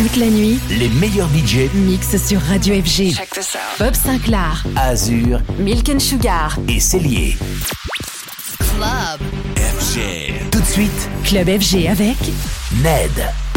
Toute la nuit, les meilleurs budgets mixent sur Radio FG. Check this out. Bob Sinclair, Azur, Milk and Sugar et Cellier. Club FG. Tout de suite, Club FG avec Ned.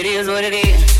it is what it is.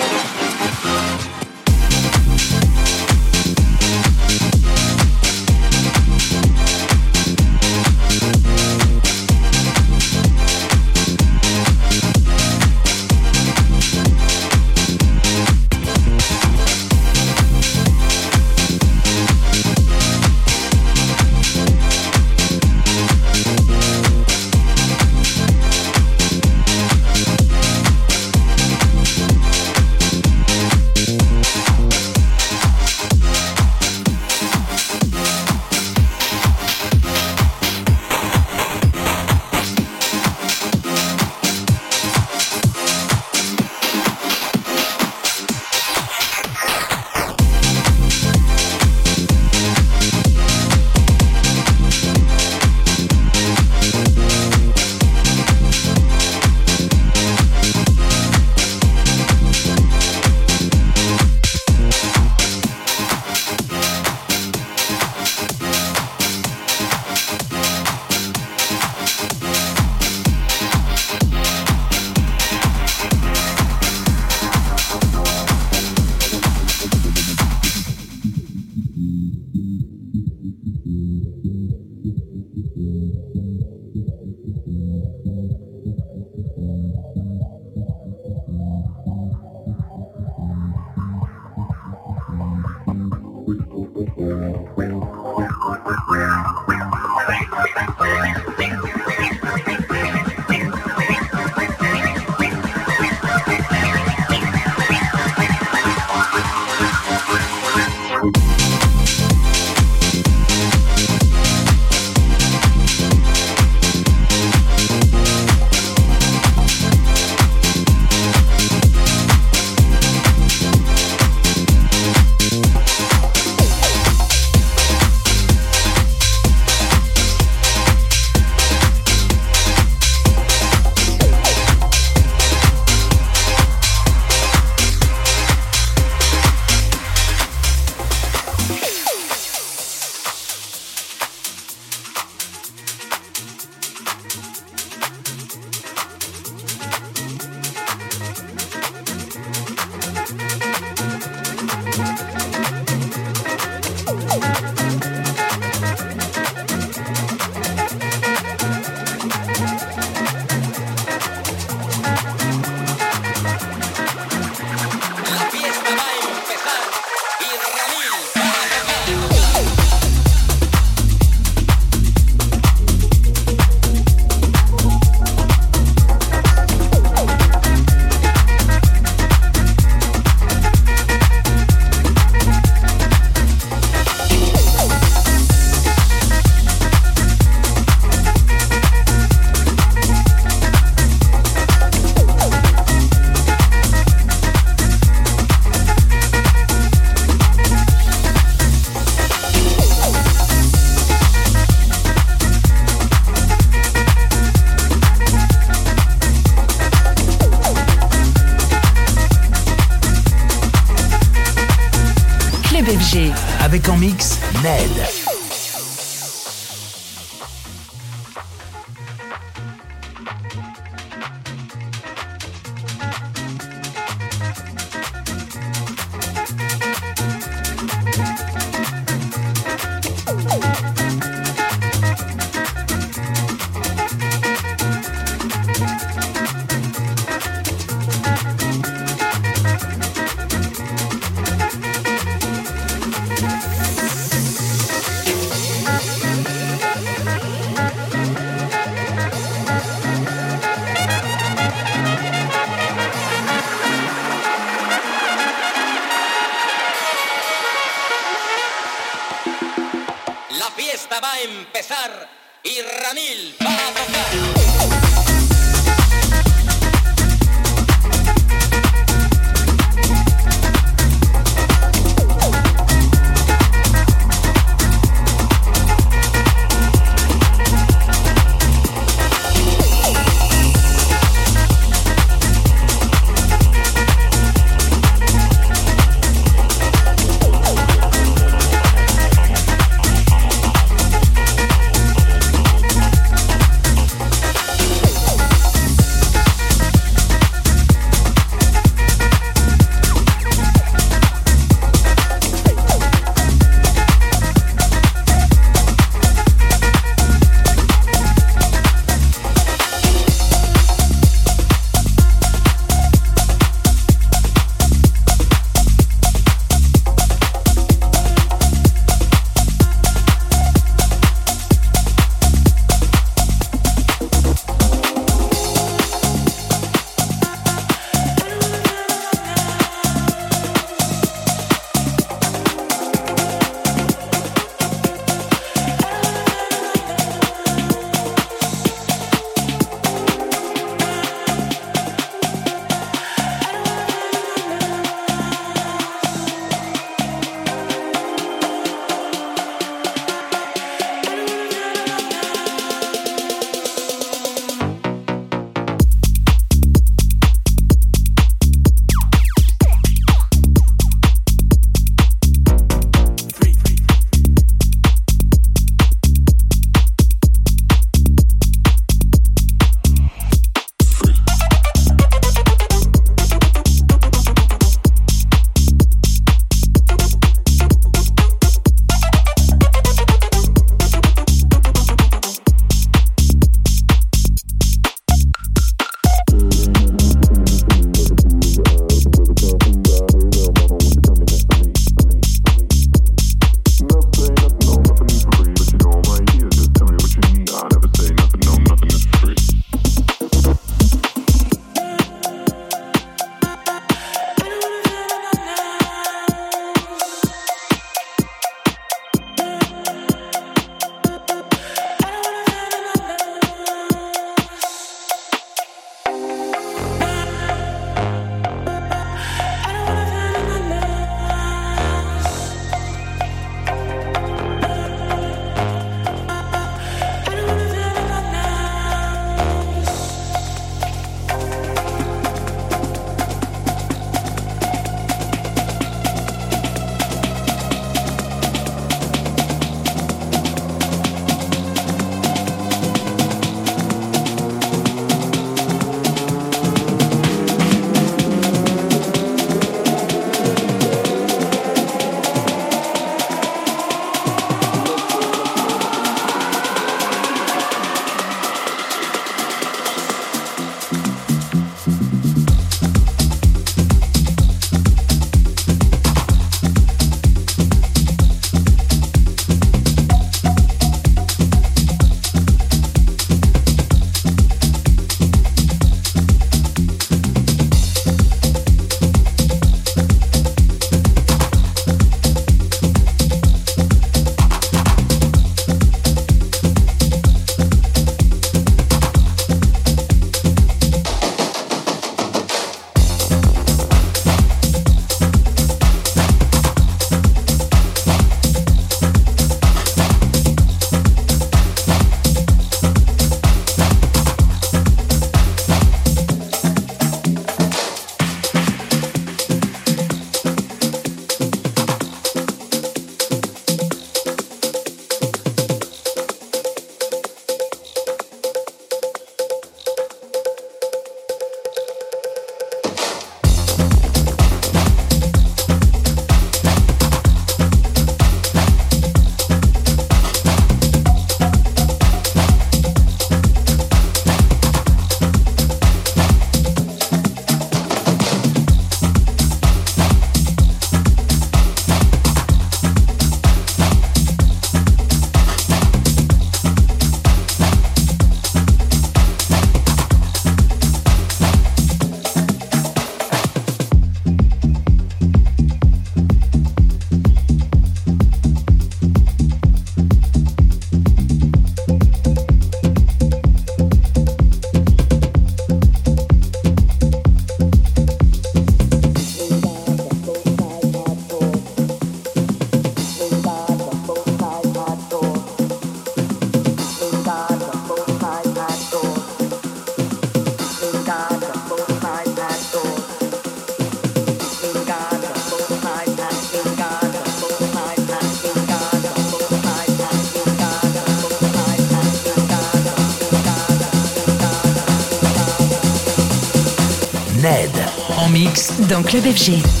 Dans Club FG.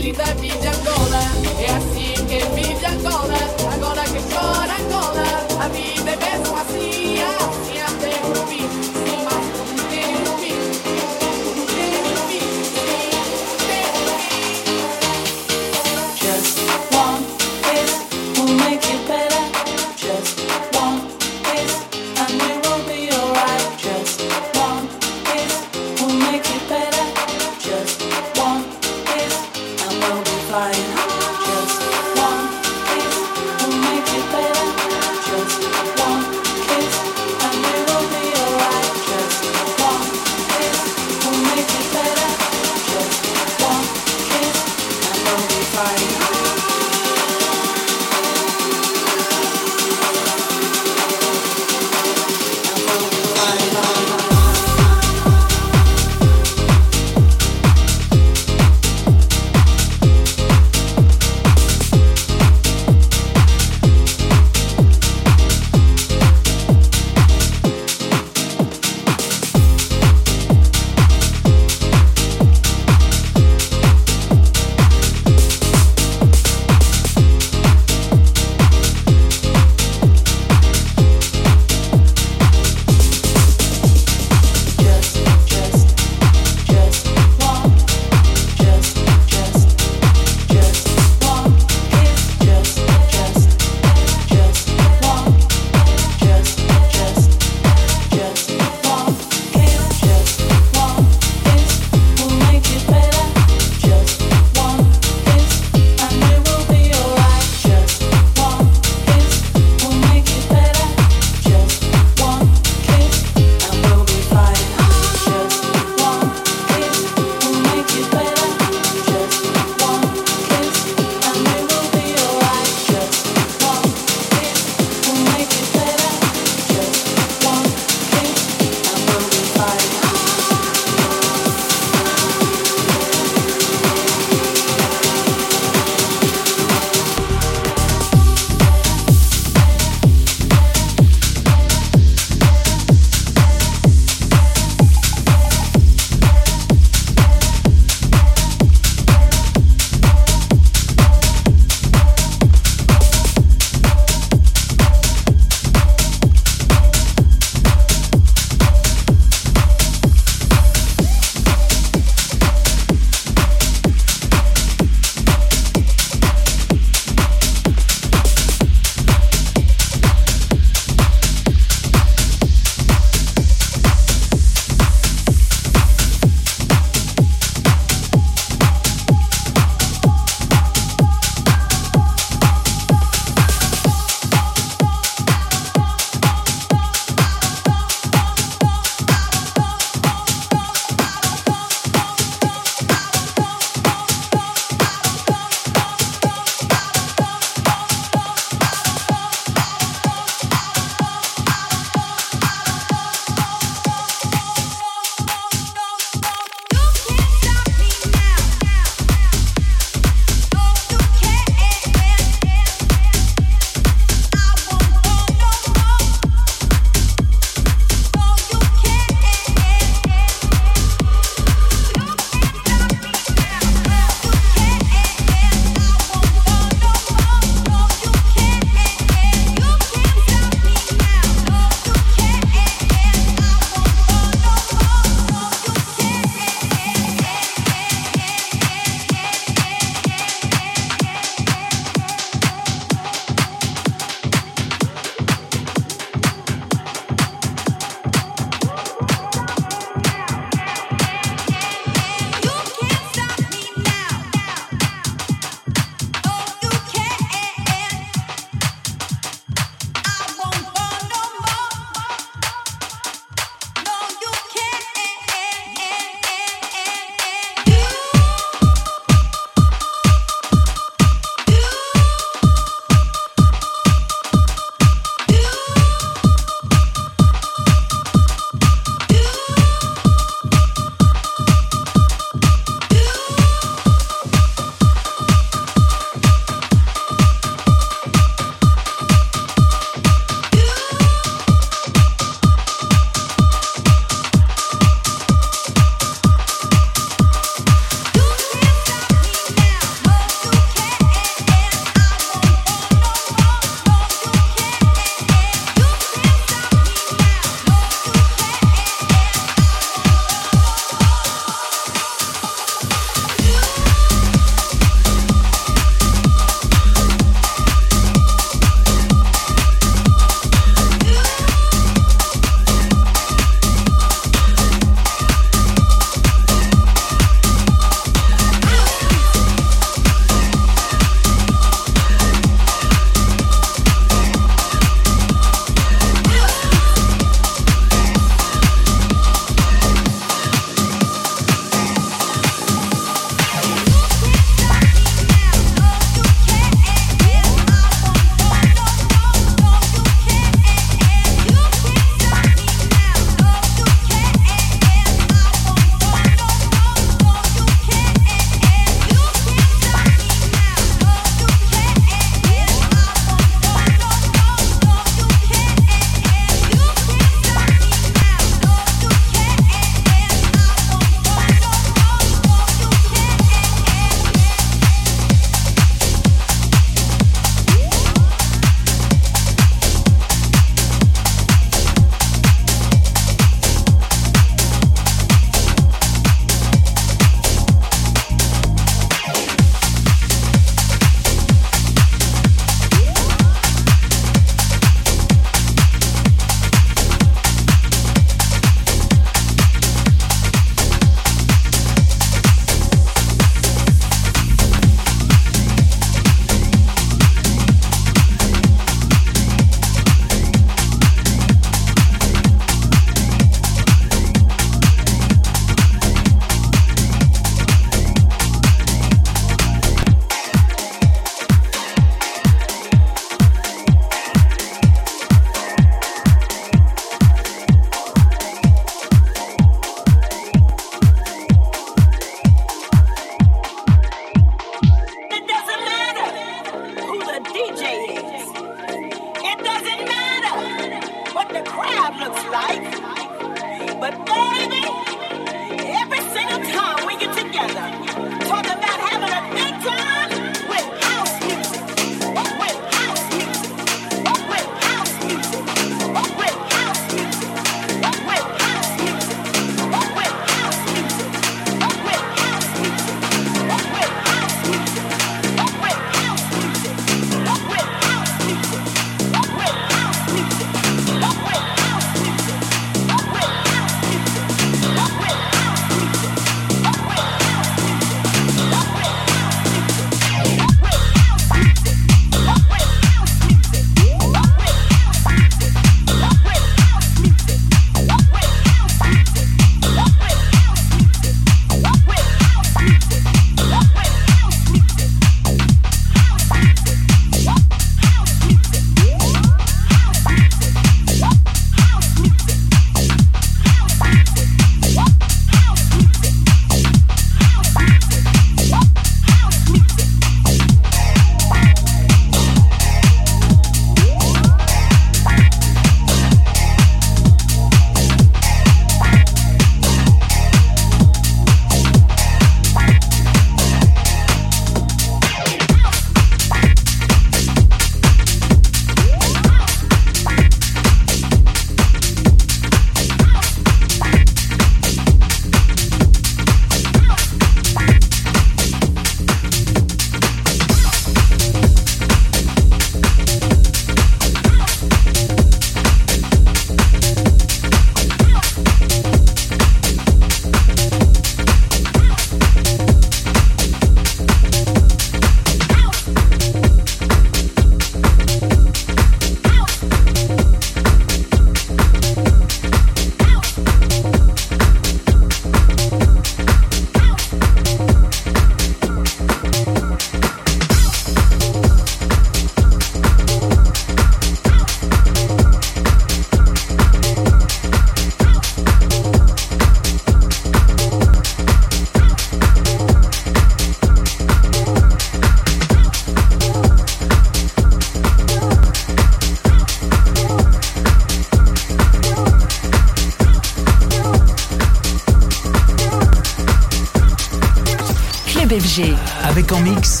En mix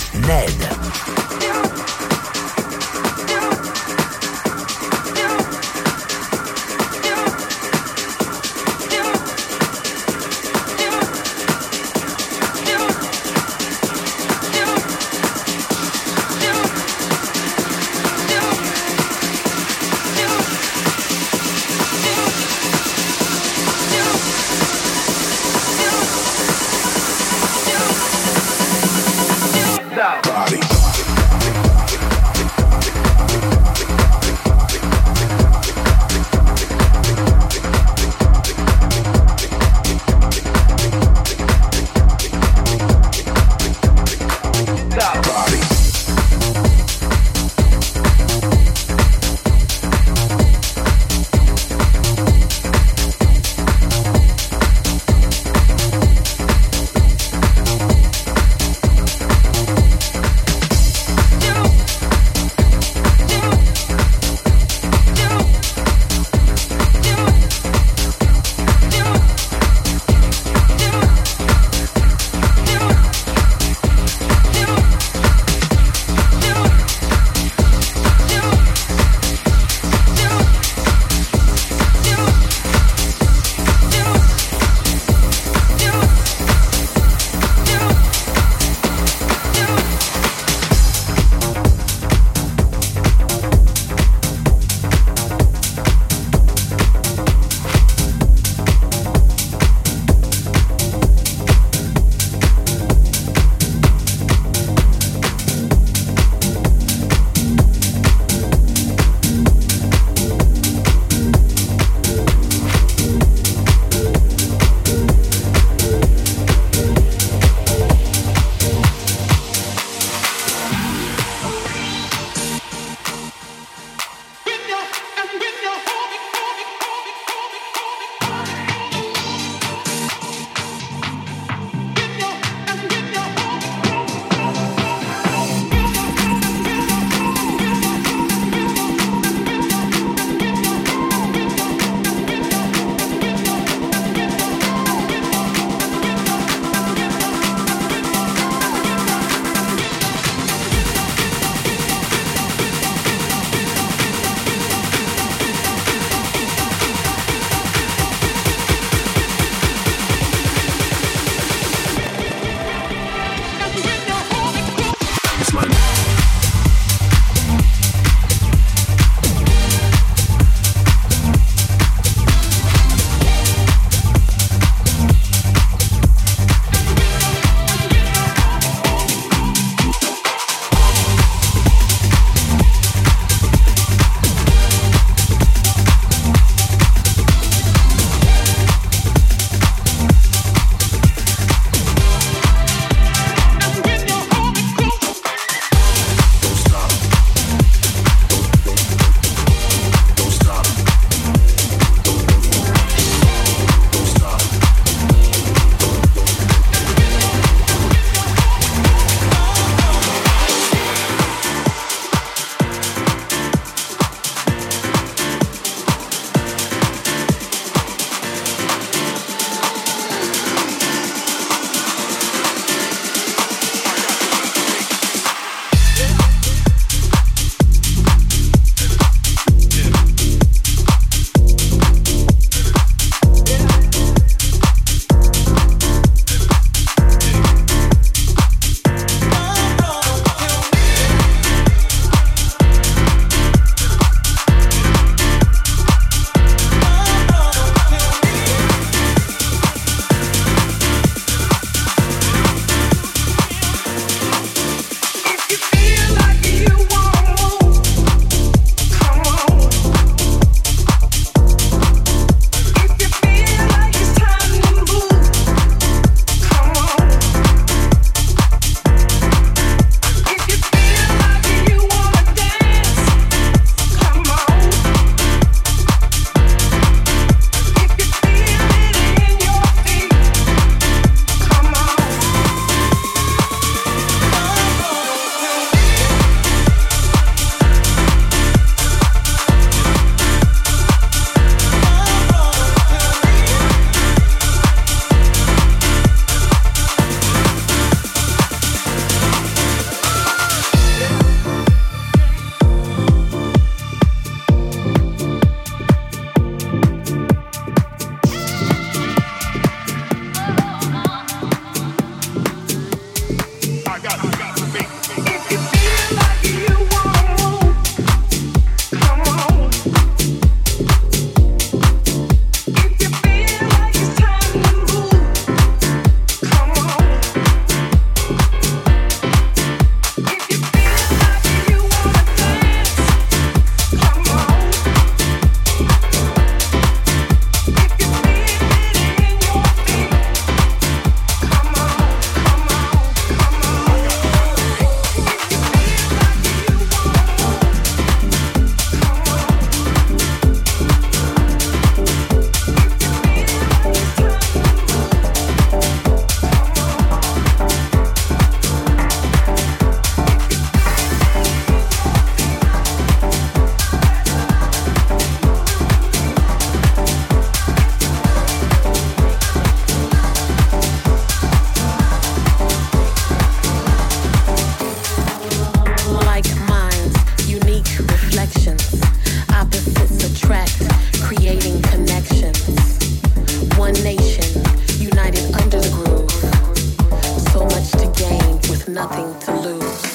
nothing to lose.